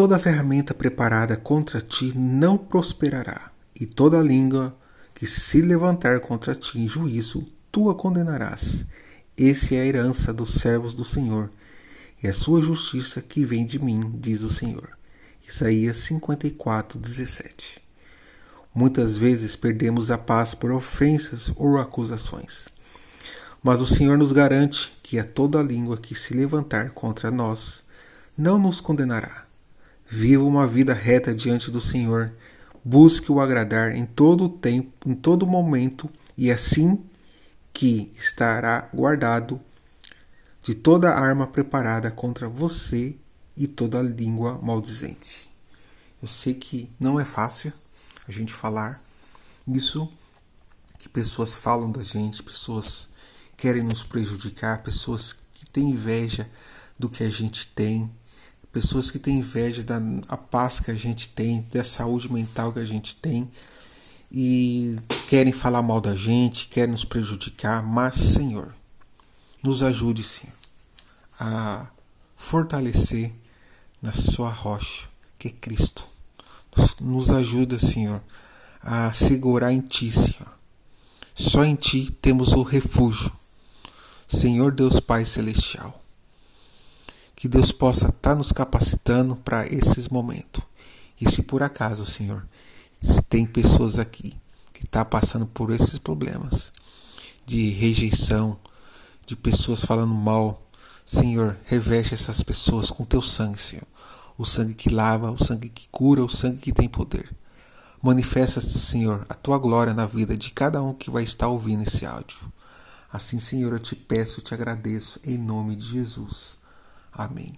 toda ferramenta preparada contra ti não prosperará, e toda língua que se levantar contra ti em juízo, tu a condenarás. Esse é a herança dos servos do Senhor, e a sua justiça que vem de mim, diz o Senhor. Isaías 54, 17. Muitas vezes perdemos a paz por ofensas ou acusações. Mas o Senhor nos garante que a toda língua que se levantar contra nós não nos condenará. Viva uma vida reta diante do Senhor, busque o agradar em todo o tempo, em todo momento, e assim que estará guardado de toda arma preparada contra você e toda língua maldizente. Eu sei que não é fácil a gente falar isso, que pessoas falam da gente, pessoas querem nos prejudicar, pessoas que têm inveja do que a gente tem, pessoas que têm inveja da a paz que a gente tem, da saúde mental que a gente tem e querem falar mal da gente, querem nos prejudicar, mas Senhor, nos ajude sim a fortalecer na sua rocha, que é Cristo. Nos ajuda, Senhor, a segurar em Ti, Senhor. Só em Ti temos o refúgio. Senhor Deus Pai Celestial. Que Deus possa estar tá nos capacitando para esses momentos. E se por acaso, Senhor, se tem pessoas aqui que estão tá passando por esses problemas de rejeição, de pessoas falando mal Senhor, reveste essas pessoas com teu sangue, Senhor. O sangue que lava, o sangue que cura, o sangue que tem poder. Manifesta, Senhor, a tua glória na vida de cada um que vai estar ouvindo esse áudio. Assim, Senhor, eu te peço, e te agradeço em nome de Jesus. Amém.